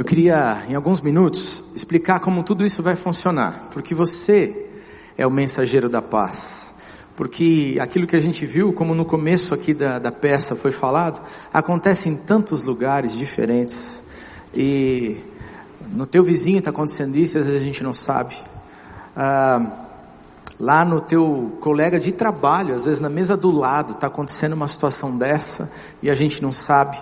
Eu queria, em alguns minutos, explicar como tudo isso vai funcionar, porque você é o mensageiro da paz. Porque aquilo que a gente viu, como no começo aqui da, da peça foi falado, acontece em tantos lugares diferentes. E no teu vizinho está acontecendo isso, às vezes a gente não sabe. Ah, lá no teu colega de trabalho, às vezes na mesa do lado está acontecendo uma situação dessa e a gente não sabe.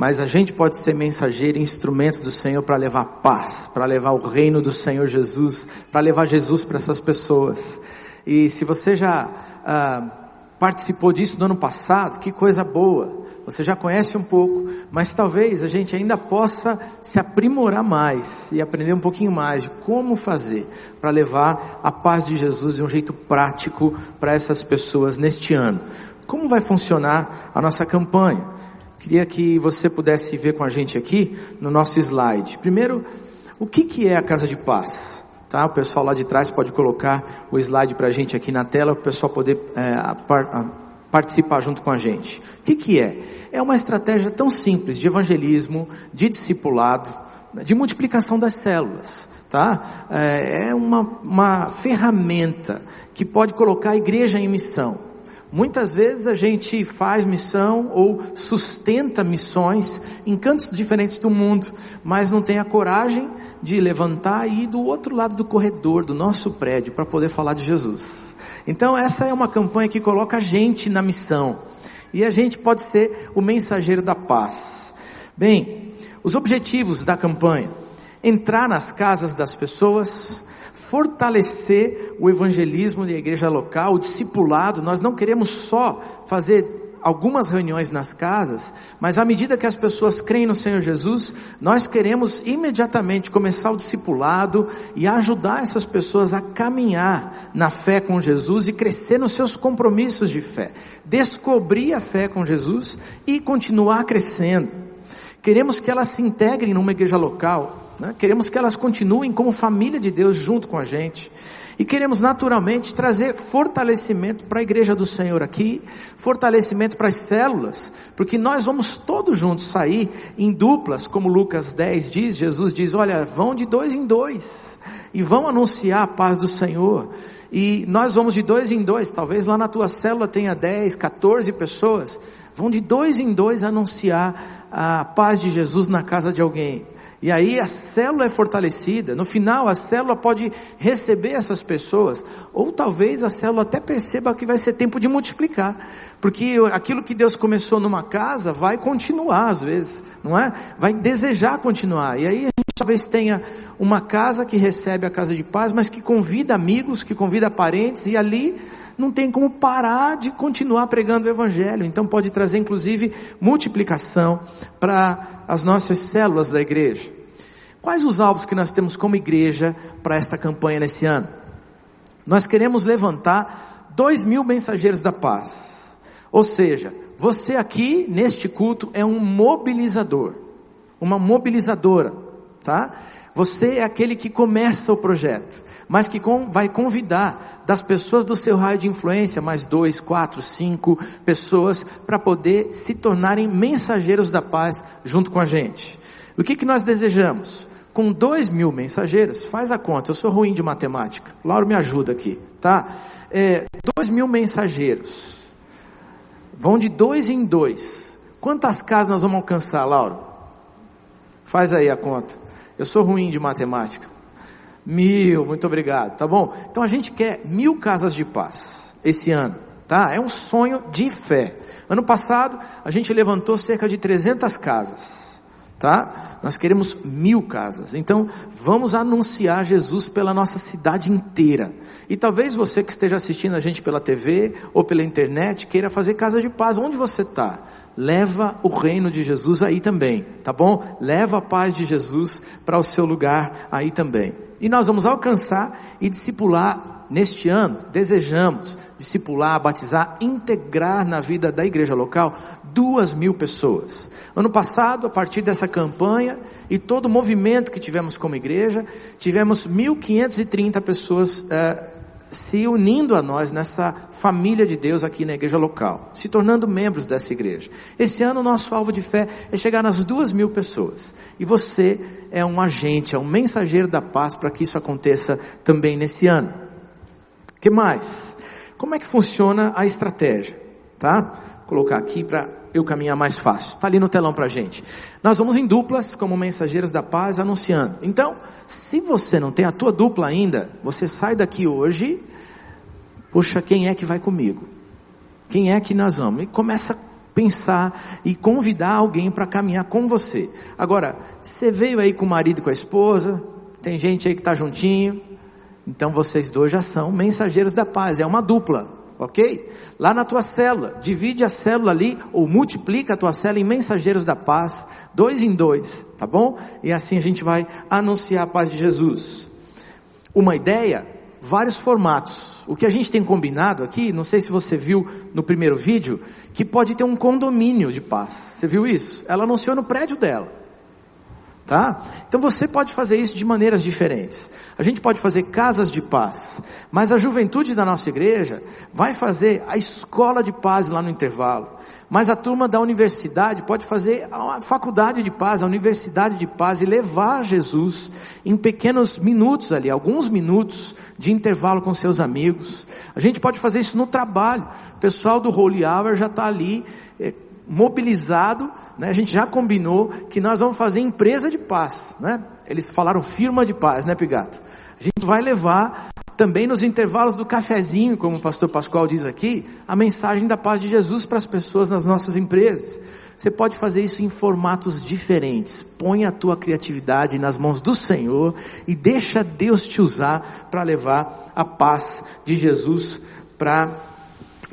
Mas a gente pode ser mensageiro e instrumento do Senhor para levar paz, para levar o reino do Senhor Jesus, para levar Jesus para essas pessoas. E se você já ah, participou disso no ano passado, que coisa boa. Você já conhece um pouco, mas talvez a gente ainda possa se aprimorar mais e aprender um pouquinho mais de como fazer para levar a paz de Jesus de um jeito prático para essas pessoas neste ano. Como vai funcionar a nossa campanha? Queria que você pudesse ver com a gente aqui no nosso slide. Primeiro, o que, que é a casa de paz? Tá? O pessoal lá de trás pode colocar o slide para a gente aqui na tela, para o pessoal poder é, participar junto com a gente. O que, que é? É uma estratégia tão simples de evangelismo, de discipulado, de multiplicação das células. Tá? É, é uma, uma ferramenta que pode colocar a igreja em missão. Muitas vezes a gente faz missão ou sustenta missões em cantos diferentes do mundo, mas não tem a coragem de levantar e ir do outro lado do corredor do nosso prédio para poder falar de Jesus. Então essa é uma campanha que coloca a gente na missão. E a gente pode ser o mensageiro da paz. Bem, os objetivos da campanha: entrar nas casas das pessoas, fortalecer o evangelismo da igreja local, o discipulado. Nós não queremos só fazer algumas reuniões nas casas, mas à medida que as pessoas creem no Senhor Jesus, nós queremos imediatamente começar o discipulado e ajudar essas pessoas a caminhar na fé com Jesus e crescer nos seus compromissos de fé, descobrir a fé com Jesus e continuar crescendo. Queremos que elas se integrem numa igreja local, né? Queremos que elas continuem como família de Deus junto com a gente. E queremos naturalmente trazer fortalecimento para a igreja do Senhor aqui, fortalecimento para as células, porque nós vamos todos juntos sair em duplas, como Lucas 10 diz, Jesus diz, olha, vão de dois em dois, e vão anunciar a paz do Senhor. E nós vamos de dois em dois, talvez lá na tua célula tenha 10, 14 pessoas, vão de dois em dois anunciar a paz de Jesus na casa de alguém. E aí a célula é fortalecida. No final, a célula pode receber essas pessoas. Ou talvez a célula até perceba que vai ser tempo de multiplicar. Porque aquilo que Deus começou numa casa vai continuar às vezes, não é? Vai desejar continuar. E aí a gente talvez tenha uma casa que recebe a casa de paz, mas que convida amigos, que convida parentes, e ali não tem como parar de continuar pregando o Evangelho. Então pode trazer inclusive multiplicação para as nossas células da igreja. Quais os alvos que nós temos como igreja para esta campanha nesse ano? Nós queremos levantar dois mil mensageiros da paz. Ou seja, você aqui neste culto é um mobilizador, uma mobilizadora, tá? Você é aquele que começa o projeto, mas que vai convidar das pessoas do seu raio de influência, mais dois, quatro, cinco pessoas, para poder se tornarem mensageiros da paz junto com a gente. O que, que nós desejamos? Com dois mil mensageiros, faz a conta, eu sou ruim de matemática, Lauro me ajuda aqui, tá? É, dois mil mensageiros, vão de dois em dois. Quantas casas nós vamos alcançar, Lauro? Faz aí a conta. Eu sou ruim de matemática. Mil, muito obrigado, tá bom? Então a gente quer mil casas de paz esse ano, tá? É um sonho de fé. Ano passado a gente levantou cerca de 300 casas, tá? Nós queremos mil casas. Então vamos anunciar Jesus pela nossa cidade inteira. E talvez você que esteja assistindo a gente pela TV ou pela internet queira fazer casa de paz. Onde você está? Leva o reino de Jesus aí também, tá bom? Leva a paz de Jesus para o seu lugar aí também. E nós vamos alcançar e discipular neste ano, desejamos discipular, batizar, integrar na vida da igreja local duas mil pessoas. Ano passado, a partir dessa campanha e todo o movimento que tivemos como igreja, tivemos 1.530 pessoas é, se unindo a nós nessa família de Deus aqui na igreja local, se tornando membros dessa igreja. Esse ano o nosso alvo de fé é chegar nas duas mil pessoas. E você é um agente, é um mensageiro da paz para que isso aconteça também nesse ano. que mais? Como é que funciona a estratégia? Tá? Vou colocar aqui para eu caminhar mais fácil. Está ali no telão para gente. Nós vamos em duplas como mensageiros da paz anunciando. Então, se você não tem a tua dupla ainda, você sai daqui hoje. Puxa, quem é que vai comigo? Quem é que nós vamos? E começa a pensar e convidar alguém para caminhar com você. Agora, você veio aí com o marido e com a esposa, tem gente aí que está juntinho, então vocês dois já são mensageiros da paz, é uma dupla ok? Lá na tua célula, divide a célula ali, ou multiplica a tua célula em mensageiros da paz, dois em dois, tá bom? E assim a gente vai anunciar a paz de Jesus. Uma ideia, vários formatos. O que a gente tem combinado aqui, não sei se você viu no primeiro vídeo, que pode ter um condomínio de paz. Você viu isso? Ela anunciou no prédio dela. Tá? Então você pode fazer isso de maneiras diferentes. A gente pode fazer casas de paz, mas a juventude da nossa igreja vai fazer a escola de paz lá no intervalo. Mas a turma da universidade pode fazer a faculdade de paz, a universidade de paz e levar Jesus em pequenos minutos ali, alguns minutos de intervalo com seus amigos. A gente pode fazer isso no trabalho. O pessoal do Holy Hour já está ali é, mobilizado né? A gente já combinou que nós vamos fazer empresa de paz, né? Eles falaram firma de paz, né, Pigato? A gente vai levar também nos intervalos do cafezinho, como o pastor Pascoal diz aqui, a mensagem da paz de Jesus para as pessoas nas nossas empresas. Você pode fazer isso em formatos diferentes. Põe a tua criatividade nas mãos do Senhor e deixa Deus te usar para levar a paz de Jesus para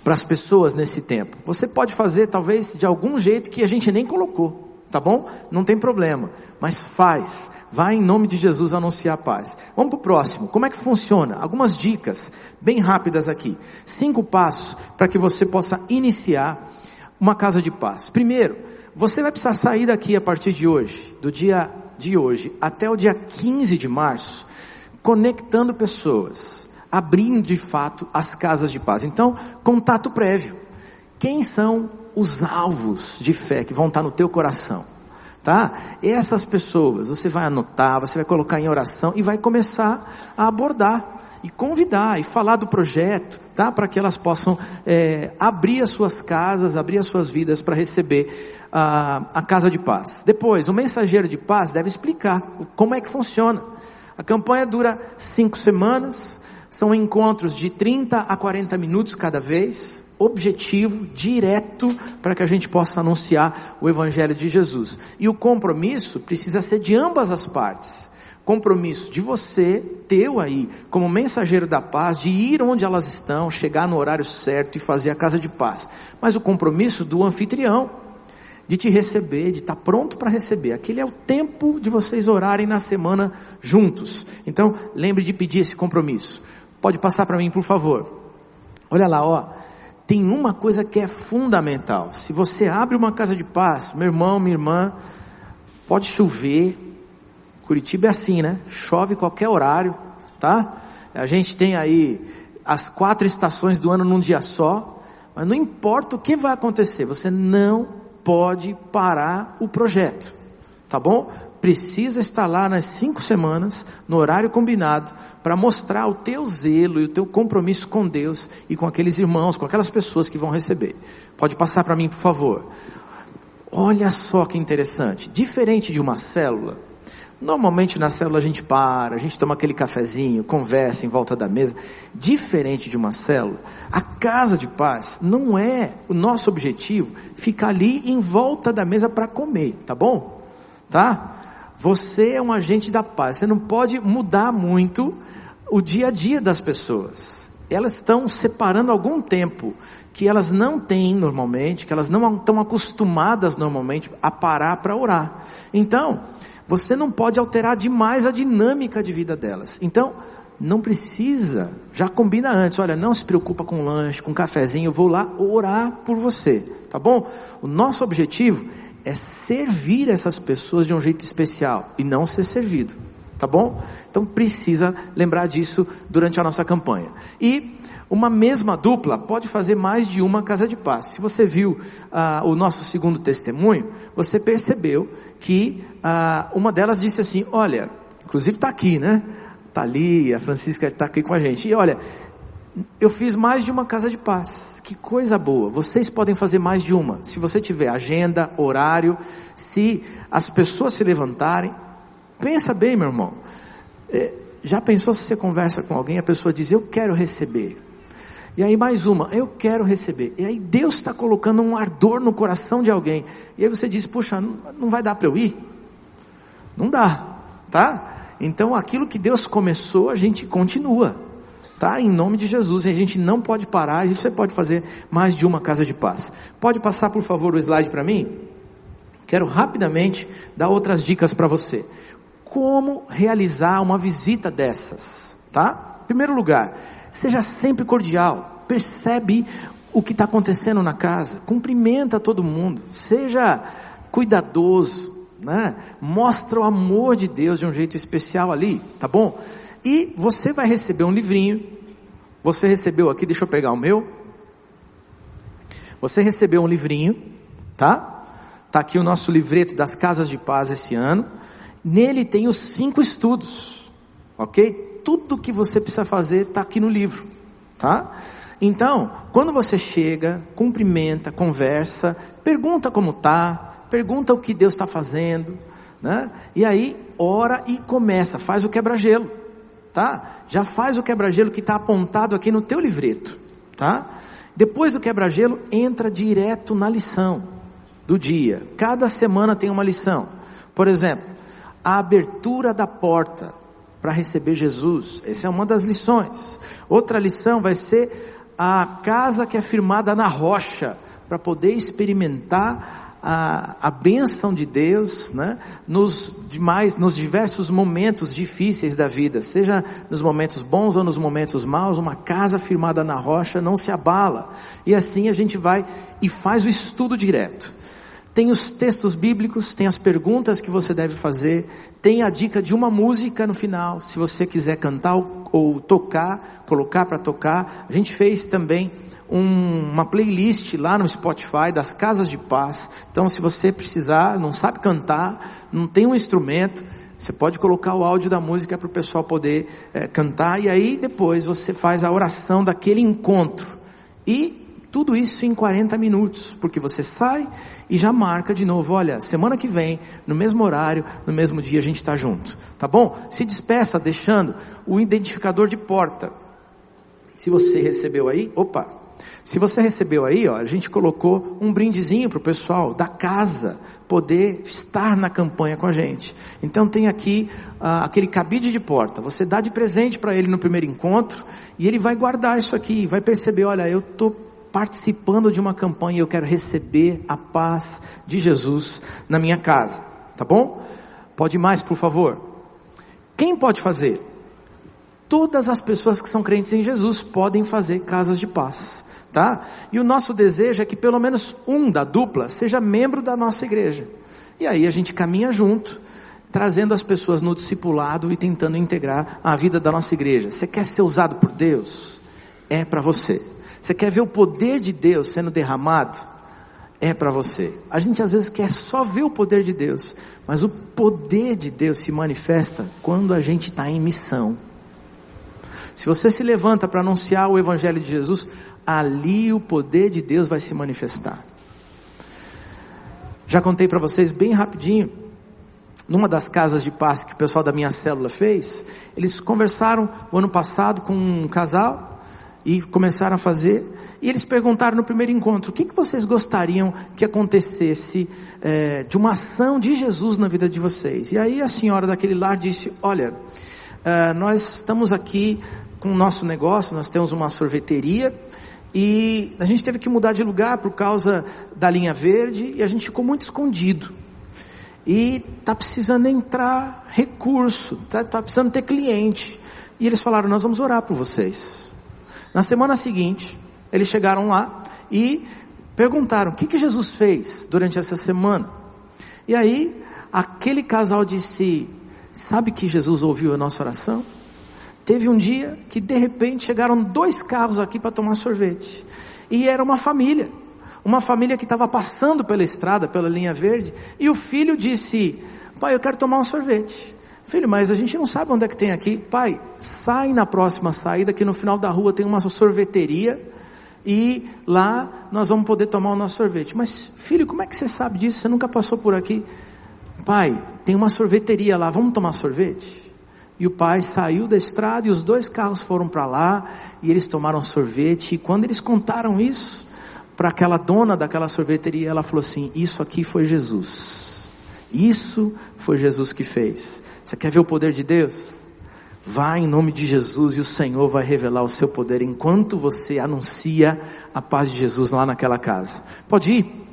para as pessoas nesse tempo. Você pode fazer talvez de algum jeito que a gente nem colocou, tá bom? Não tem problema, mas faz. Vai em nome de Jesus anunciar a paz. Vamos para o próximo. Como é que funciona? Algumas dicas bem rápidas aqui. Cinco passos para que você possa iniciar uma casa de paz. Primeiro, você vai precisar sair daqui a partir de hoje, do dia de hoje até o dia 15 de março, conectando pessoas abrindo de fato as casas de paz. Então, contato prévio. Quem são os alvos de fé que vão estar no teu coração? Tá? Essas pessoas você vai anotar, você vai colocar em oração e vai começar a abordar e convidar e falar do projeto, tá? Para que elas possam é, abrir as suas casas, abrir as suas vidas para receber a, a casa de paz. Depois, o mensageiro de paz deve explicar como é que funciona. A campanha dura cinco semanas, são encontros de 30 a 40 minutos cada vez, objetivo, direto, para que a gente possa anunciar o Evangelho de Jesus. E o compromisso precisa ser de ambas as partes. Compromisso de você, teu aí, como mensageiro da paz, de ir onde elas estão, chegar no horário certo e fazer a casa de paz. Mas o compromisso do anfitrião, de te receber, de estar pronto para receber. Aquele é o tempo de vocês orarem na semana juntos. Então, lembre de pedir esse compromisso. Pode passar para mim, por favor. Olha lá, ó. Tem uma coisa que é fundamental. Se você abre uma casa de paz, meu irmão, minha irmã, pode chover. Curitiba é assim, né? Chove qualquer horário, tá? A gente tem aí as quatro estações do ano num dia só, mas não importa o que vai acontecer, você não pode parar o projeto, tá bom? Precisa estar lá nas cinco semanas, no horário combinado, para mostrar o teu zelo e o teu compromisso com Deus e com aqueles irmãos, com aquelas pessoas que vão receber. Pode passar para mim, por favor. Olha só que interessante. Diferente de uma célula, normalmente na célula a gente para, a gente toma aquele cafezinho, conversa em volta da mesa. Diferente de uma célula, a casa de paz não é o nosso objetivo ficar ali em volta da mesa para comer, tá bom? Tá? Você é um agente da paz. Você não pode mudar muito o dia a dia das pessoas. Elas estão separando algum tempo que elas não têm normalmente, que elas não estão acostumadas normalmente a parar para orar. Então, você não pode alterar demais a dinâmica de vida delas. Então, não precisa, já combina antes, olha, não se preocupa com lanche, com cafezinho, eu vou lá orar por você, tá bom? O nosso objetivo é servir essas pessoas de um jeito especial e não ser servido, tá bom? Então precisa lembrar disso durante a nossa campanha. E uma mesma dupla pode fazer mais de uma casa de paz. Se você viu ah, o nosso segundo testemunho, você percebeu que ah, uma delas disse assim: Olha, inclusive está aqui, né? Está ali, a Francisca está aqui com a gente. E olha, eu fiz mais de uma casa de paz. Que coisa boa. Vocês podem fazer mais de uma. Se você tiver agenda, horário, se as pessoas se levantarem, pensa bem, meu irmão. É, já pensou se você conversa com alguém, a pessoa diz: Eu quero receber. E aí mais uma, eu quero receber. E aí Deus está colocando um ardor no coração de alguém. E aí você diz, puxa, não, vai dar para eu ir? Não dá, tá? Então aquilo que Deus começou, a gente continua, tá? Em nome de Jesus. E a gente não pode parar, e você pode fazer mais de uma casa de paz. Pode passar, por favor, o slide para mim? Quero rapidamente dar outras dicas para você. Como realizar uma visita dessas, tá? Em primeiro lugar, Seja sempre cordial. Percebe o que está acontecendo na casa. Cumprimenta todo mundo. Seja cuidadoso. Né? Mostra o amor de Deus de um jeito especial ali, tá bom? E você vai receber um livrinho. Você recebeu aqui, deixa eu pegar o meu. Você recebeu um livrinho, tá? Tá aqui o nosso livreto das casas de paz esse ano. Nele tem os cinco estudos, ok? tudo que você precisa fazer está aqui no livro, tá? Então, quando você chega, cumprimenta, conversa, pergunta como tá, pergunta o que Deus está fazendo, né? E aí ora e começa, faz o quebra-gelo, tá? Já faz o quebra-gelo que está apontado aqui no teu livreto, tá? Depois do quebra-gelo, entra direto na lição do dia. Cada semana tem uma lição. Por exemplo, a abertura da porta para receber Jesus. Essa é uma das lições. Outra lição vai ser a casa que é firmada na rocha, para poder experimentar a, a bênção de Deus, né? Nos demais, nos diversos momentos difíceis da vida, seja nos momentos bons ou nos momentos maus, uma casa firmada na rocha não se abala. E assim a gente vai e faz o estudo direto. Tem os textos bíblicos, tem as perguntas que você deve fazer, tem a dica de uma música no final, se você quiser cantar ou, ou tocar, colocar para tocar. A gente fez também um, uma playlist lá no Spotify das casas de paz. Então, se você precisar, não sabe cantar, não tem um instrumento, você pode colocar o áudio da música para o pessoal poder é, cantar e aí depois você faz a oração daquele encontro. E tudo isso em 40 minutos, porque você sai e já marca de novo, olha, semana que vem, no mesmo horário, no mesmo dia a gente está junto, tá bom? Se despeça deixando o identificador de porta. Se você recebeu aí, opa, se você recebeu aí, ó, a gente colocou um brindezinho para o pessoal da casa poder estar na campanha com a gente. Então tem aqui ah, aquele cabide de porta. Você dá de presente para ele no primeiro encontro e ele vai guardar isso aqui, vai perceber, olha, eu estou participando de uma campanha, eu quero receber a paz de Jesus na minha casa, tá bom? Pode mais, por favor. Quem pode fazer? Todas as pessoas que são crentes em Jesus podem fazer casas de paz, tá? E o nosso desejo é que pelo menos um da dupla seja membro da nossa igreja. E aí a gente caminha junto, trazendo as pessoas no discipulado e tentando integrar a vida da nossa igreja. Você quer ser usado por Deus? É para você. Você quer ver o poder de Deus sendo derramado? É para você. A gente às vezes quer só ver o poder de Deus, mas o poder de Deus se manifesta quando a gente está em missão. Se você se levanta para anunciar o Evangelho de Jesus, ali o poder de Deus vai se manifestar. Já contei para vocês bem rapidinho, numa das casas de paz que o pessoal da minha célula fez, eles conversaram o ano passado com um casal e começaram a fazer. E eles perguntaram no primeiro encontro: o que, que vocês gostariam que acontecesse é, de uma ação de Jesus na vida de vocês? E aí a senhora daquele lar disse: Olha, é, nós estamos aqui com o nosso negócio, nós temos uma sorveteria. E a gente teve que mudar de lugar por causa da linha verde e a gente ficou muito escondido. E está precisando entrar recurso, está tá precisando ter cliente. E eles falaram: Nós vamos orar por vocês. Na semana seguinte, eles chegaram lá e perguntaram: o que, que Jesus fez durante essa semana? E aí, aquele casal disse: Sabe que Jesus ouviu a nossa oração? Teve um dia que de repente chegaram dois carros aqui para tomar sorvete. E era uma família. Uma família que estava passando pela estrada, pela linha verde, e o filho disse: Pai, eu quero tomar um sorvete. Filho, mas a gente não sabe onde é que tem aqui. Pai, sai na próxima saída, que no final da rua tem uma sorveteria, e lá nós vamos poder tomar o nosso sorvete. Mas, filho, como é que você sabe disso? Você nunca passou por aqui? Pai, tem uma sorveteria lá, vamos tomar sorvete? E o pai saiu da estrada e os dois carros foram para lá e eles tomaram sorvete. E quando eles contaram isso para aquela dona daquela sorveteria, ela falou assim: Isso aqui foi Jesus. Isso foi Jesus que fez. Você quer ver o poder de Deus? Vá em nome de Jesus e o Senhor vai revelar o seu poder enquanto você anuncia a paz de Jesus lá naquela casa. Pode ir,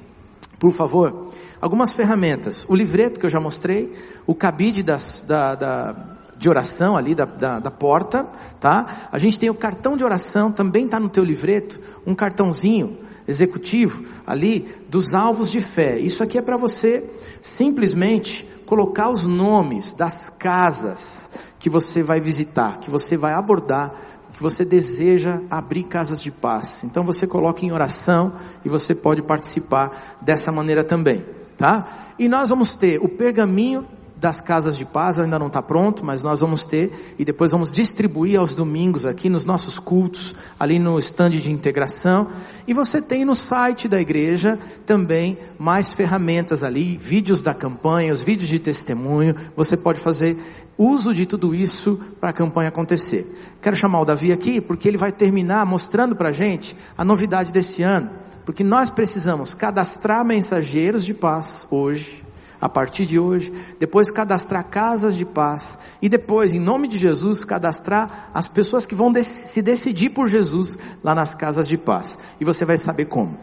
por favor. Algumas ferramentas. O livreto que eu já mostrei, o cabide das, da, da de oração ali da, da, da, porta, tá? A gente tem o cartão de oração, também está no teu livreto, um cartãozinho executivo ali dos alvos de fé. Isso aqui é para você simplesmente colocar os nomes das casas que você vai visitar, que você vai abordar, que você deseja abrir casas de paz. Então você coloca em oração e você pode participar dessa maneira também, tá? E nós vamos ter o pergaminho das casas de paz ainda não está pronto, mas nós vamos ter e depois vamos distribuir aos domingos aqui nos nossos cultos, ali no estande de integração. E você tem no site da igreja também mais ferramentas ali, vídeos da campanha, os vídeos de testemunho. Você pode fazer uso de tudo isso para a campanha acontecer. Quero chamar o Davi aqui porque ele vai terminar mostrando para a gente a novidade desse ano. Porque nós precisamos cadastrar mensageiros de paz hoje a partir de hoje, depois cadastrar casas de paz e depois, em nome de Jesus, cadastrar as pessoas que vão se decidir por Jesus lá nas casas de paz. E você vai saber como.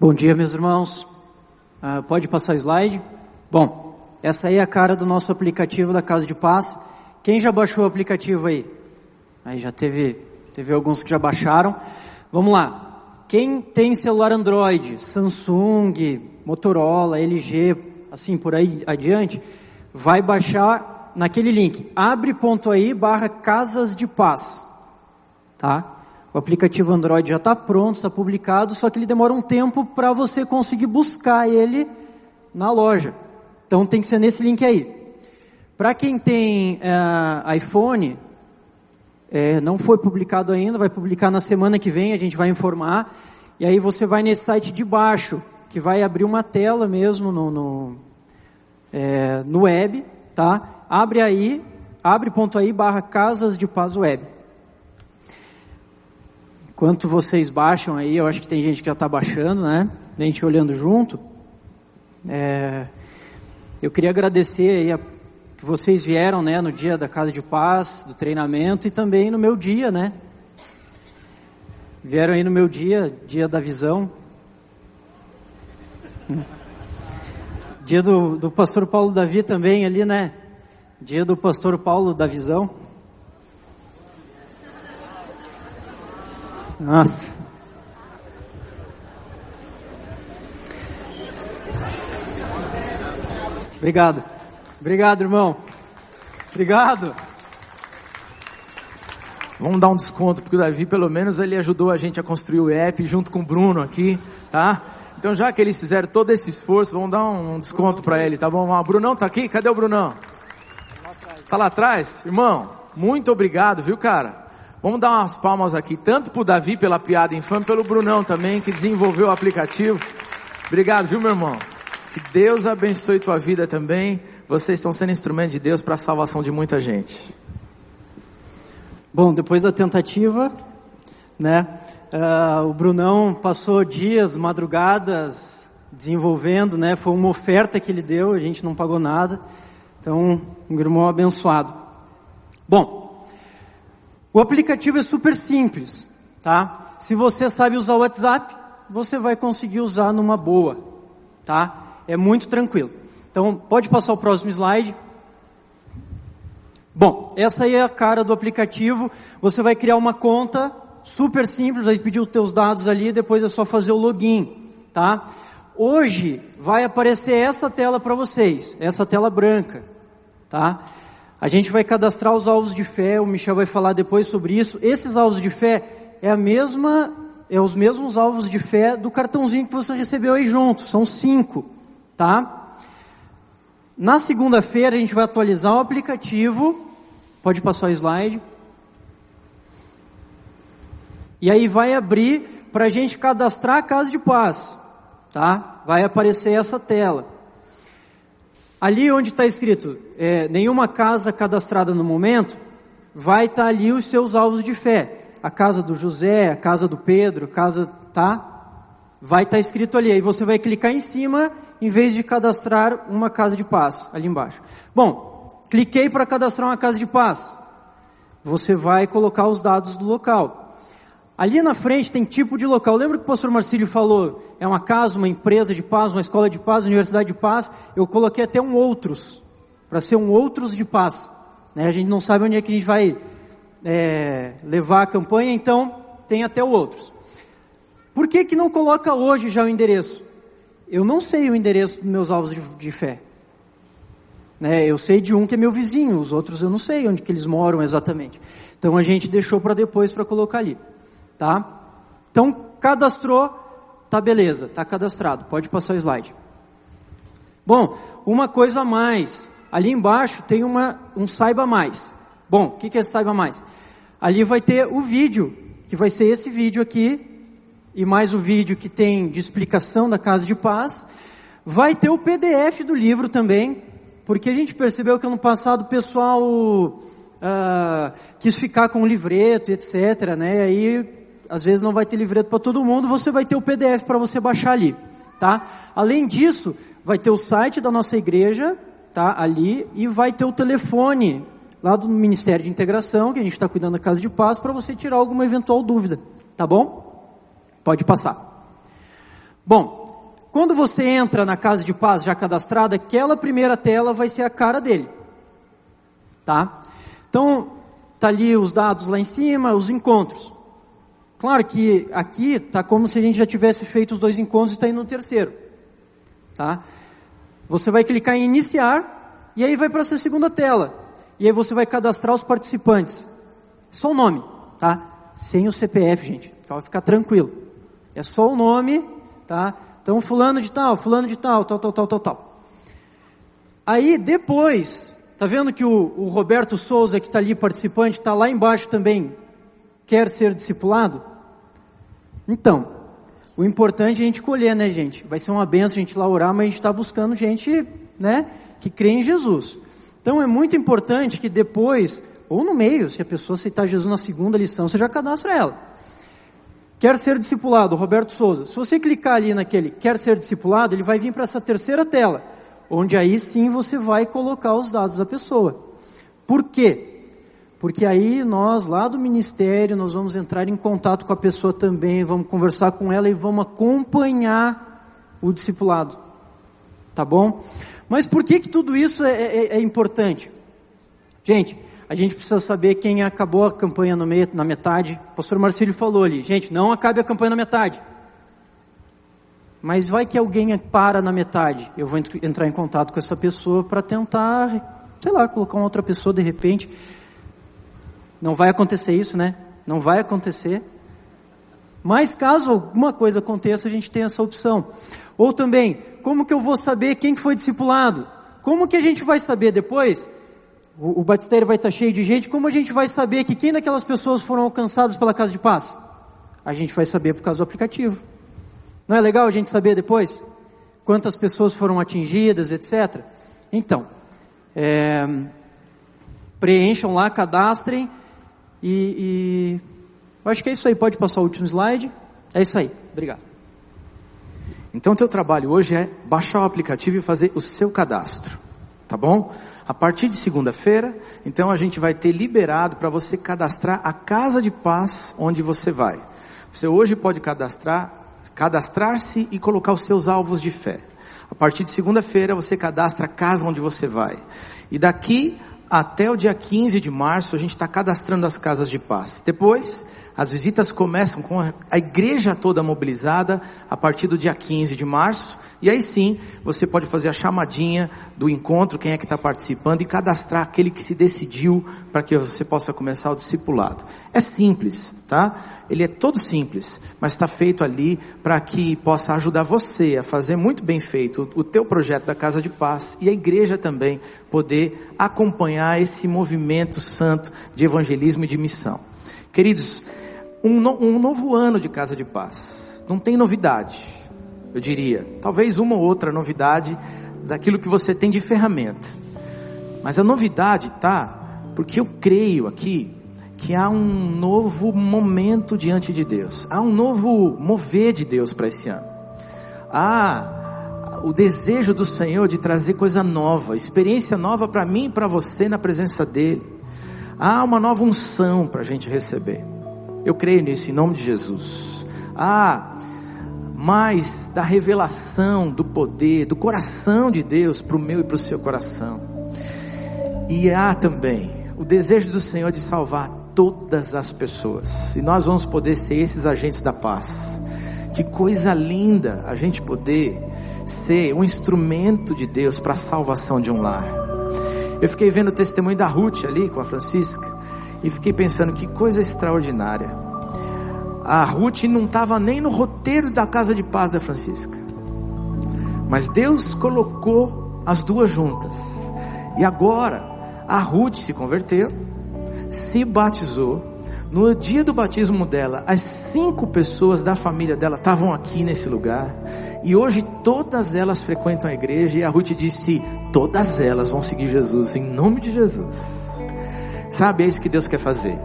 Bom dia, meus irmãos. Uh, pode passar o slide? Bom, essa aí é a cara do nosso aplicativo da Casa de Paz. Quem já baixou o aplicativo aí? Aí já teve, teve alguns que já baixaram. Vamos lá. Quem tem celular Android, Samsung, Motorola, LG, assim por aí adiante, vai baixar naquele link, abre.ai barra casas de paz, tá? O aplicativo Android já está pronto, está publicado, só que ele demora um tempo para você conseguir buscar ele na loja. Então tem que ser nesse link aí. Para quem tem é, iPhone, é, não foi publicado ainda, vai publicar na semana que vem, a gente vai informar. E aí você vai nesse site de baixo, que vai abrir uma tela mesmo no, no, é, no web, tá? Abre aí, abre.ai barra Casas de Paz Web. Enquanto vocês baixam aí, eu acho que tem gente que já está baixando, né? A gente olhando junto. É, eu queria agradecer aí a, que vocês vieram, né, no dia da Casa de Paz, do treinamento e também no meu dia, né? Vieram aí no meu dia, dia da visão, Dia do, do pastor Paulo Davi também ali, né? Dia do pastor Paulo da visão. Nossa. Obrigado. Obrigado, irmão. Obrigado. Vamos dar um desconto, porque o Davi, pelo menos, ele ajudou a gente a construir o app junto com o Bruno aqui, tá? Então já que eles fizeram todo esse esforço, vamos dar um desconto para ele, tá bom? O Brunão tá aqui? Cadê o Brunão? Tá lá atrás? Irmão, muito obrigado, viu cara? Vamos dar umas palmas aqui, tanto pro Davi pela piada infame, pelo Brunão também, que desenvolveu o aplicativo. Obrigado, viu meu irmão? Que Deus abençoe tua vida também. Vocês estão sendo instrumento de Deus para a salvação de muita gente. Bom, depois da tentativa, né? Uh, o Brunão passou dias, madrugadas, desenvolvendo, né? Foi uma oferta que ele deu, a gente não pagou nada. Então, um irmão abençoado. Bom, o aplicativo é super simples, tá? Se você sabe usar o WhatsApp, você vai conseguir usar numa boa, tá? É muito tranquilo. Então, pode passar o próximo slide. Bom, essa aí é a cara do aplicativo. Você vai criar uma conta super simples, vai pedir os teus dados ali, depois é só fazer o login, tá? hoje vai aparecer essa tela para vocês, essa tela branca, tá? A gente vai cadastrar os alvos de fé, o Michel vai falar depois sobre isso. Esses alvos de fé é a mesma, é os mesmos alvos de fé do cartãozinho que você recebeu aí junto, são cinco, tá? Na segunda-feira a gente vai atualizar o aplicativo, pode passar o slide. E aí vai abrir para a gente cadastrar a casa de paz, tá? Vai aparecer essa tela. Ali onde está escrito é, nenhuma casa cadastrada no momento, vai estar tá ali os seus alvos de fé. A casa do José, a casa do Pedro, a casa, tá? Vai estar tá escrito ali. Aí você vai clicar em cima em vez de cadastrar uma casa de paz ali embaixo. Bom, cliquei para cadastrar uma casa de paz. Você vai colocar os dados do local. Ali na frente tem tipo de local. Lembra que o pastor Marcílio falou? É uma casa, uma empresa de paz, uma escola de paz, uma universidade de paz. Eu coloquei até um outros, para ser um outros de paz. Né? A gente não sabe onde é que a gente vai é, levar a campanha, então tem até o outros. Por que que não coloca hoje já o endereço? Eu não sei o endereço dos meus alvos de, de fé. Né? Eu sei de um que é meu vizinho, os outros eu não sei onde que eles moram exatamente. Então a gente deixou para depois para colocar ali tá? Então, cadastrou, tá beleza, tá cadastrado. Pode passar o slide. Bom, uma coisa a mais. Ali embaixo tem uma, um saiba mais. Bom, o que, que é saiba mais? Ali vai ter o vídeo, que vai ser esse vídeo aqui, e mais o vídeo que tem de explicação da Casa de Paz. Vai ter o PDF do livro também, porque a gente percebeu que ano passado o pessoal uh, quis ficar com o livreto, etc. Né? Aí às vezes não vai ter livreto para todo mundo, você vai ter o PDF para você baixar ali, tá? Além disso, vai ter o site da nossa igreja, tá? Ali, e vai ter o telefone lá do Ministério de Integração, que a gente está cuidando da Casa de Paz, para você tirar alguma eventual dúvida, tá bom? Pode passar. Bom, quando você entra na Casa de Paz já cadastrada, aquela primeira tela vai ser a cara dele, tá? Então, tá ali os dados lá em cima, os encontros. Claro que aqui está como se a gente já tivesse feito os dois encontros e está indo no terceiro. Tá? Você vai clicar em iniciar e aí vai para essa segunda tela. E aí você vai cadastrar os participantes. Só o nome, tá? Sem o CPF, gente. Então vai ficar tranquilo. É só o nome, tá? Então fulano de tal, fulano de tal, tal, tal, tal, tal, tal. Aí depois, tá vendo que o, o Roberto Souza que está ali participante, está lá embaixo também, quer ser discipulado? Então, o importante é a gente colher, né, gente? Vai ser uma benção a gente lá orar, mas a gente está buscando gente, né, que crê em Jesus. Então é muito importante que depois, ou no meio, se a pessoa aceitar Jesus na segunda lição, você já cadastra ela. Quer ser discipulado, Roberto Souza. Se você clicar ali naquele quer ser discipulado, ele vai vir para essa terceira tela, onde aí sim você vai colocar os dados da pessoa. Por quê? Porque aí nós, lá do ministério, nós vamos entrar em contato com a pessoa também, vamos conversar com ela e vamos acompanhar o discipulado. Tá bom? Mas por que que tudo isso é, é, é importante? Gente, a gente precisa saber quem acabou a campanha meio, na metade. O pastor Marcílio falou ali, gente, não acabe a campanha na metade. Mas vai que alguém para na metade. Eu vou entrar em contato com essa pessoa para tentar, sei lá, colocar uma outra pessoa de repente. Não vai acontecer isso, né? Não vai acontecer. Mas caso alguma coisa aconteça, a gente tem essa opção. Ou também, como que eu vou saber quem foi discipulado? Como que a gente vai saber depois? O, o batistério vai estar cheio de gente, como a gente vai saber que quem daquelas pessoas foram alcançadas pela casa de paz? A gente vai saber por causa do aplicativo. Não é legal a gente saber depois? Quantas pessoas foram atingidas, etc. Então, é, preencham lá, cadastrem, e, e acho que é isso aí. Pode passar o último slide. É isso aí. Obrigado. Então, teu trabalho hoje é baixar o aplicativo e fazer o seu cadastro, tá bom? A partir de segunda-feira, então a gente vai ter liberado para você cadastrar a casa de paz onde você vai. Você hoje pode cadastrar, cadastrar-se e colocar os seus alvos de fé. A partir de segunda-feira você cadastra a casa onde você vai. E daqui até o dia 15 de março a gente está cadastrando as casas de paz. Depois, as visitas começam com a igreja toda mobilizada a partir do dia 15 de março. E aí sim, você pode fazer a chamadinha do encontro, quem é que está participando, e cadastrar aquele que se decidiu para que você possa começar o discipulado. É simples, tá? Ele é todo simples, mas está feito ali para que possa ajudar você a fazer muito bem feito o, teu projeto da Casa de Paz e a igreja também poder acompanhar esse movimento santo de evangelismo e de missão. Queridos, um, no, um novo ano de Casa de Paz. Não tem novidade eu diria. Talvez uma ou outra novidade daquilo que você tem de ferramenta. Mas a novidade tá porque eu creio aqui que há um novo momento diante de Deus. Há um novo mover de Deus para esse ano. Há o desejo do Senhor de trazer coisa nova, experiência nova para mim e para você na presença dEle. Há uma nova unção para a gente receber. Eu creio nisso em nome de Jesus. Há mais da revelação do poder, do coração de Deus para o meu e para o seu coração. E há também o desejo do Senhor de salvar todas as pessoas. E nós vamos poder ser esses agentes da paz. Que coisa linda a gente poder ser um instrumento de Deus para a salvação de um lar. Eu fiquei vendo o testemunho da Ruth ali com a Francisca e fiquei pensando que coisa extraordinária a Ruth não estava nem no roteiro da casa de paz da Francisca. Mas Deus colocou as duas juntas. E agora, a Ruth se converteu, se batizou. No dia do batismo dela, as cinco pessoas da família dela estavam aqui nesse lugar. E hoje todas elas frequentam a igreja. E a Ruth disse: Todas elas vão seguir Jesus, em nome de Jesus. Sabe, é isso que Deus quer fazer.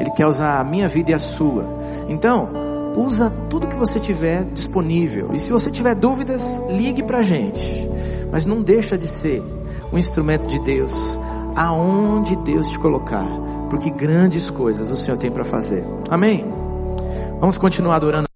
Ele quer usar a minha vida e a sua então, usa tudo que você tiver disponível. E se você tiver dúvidas, ligue para a gente. Mas não deixa de ser um instrumento de Deus, aonde Deus te colocar, porque grandes coisas o Senhor tem para fazer. Amém? Vamos continuar adorando.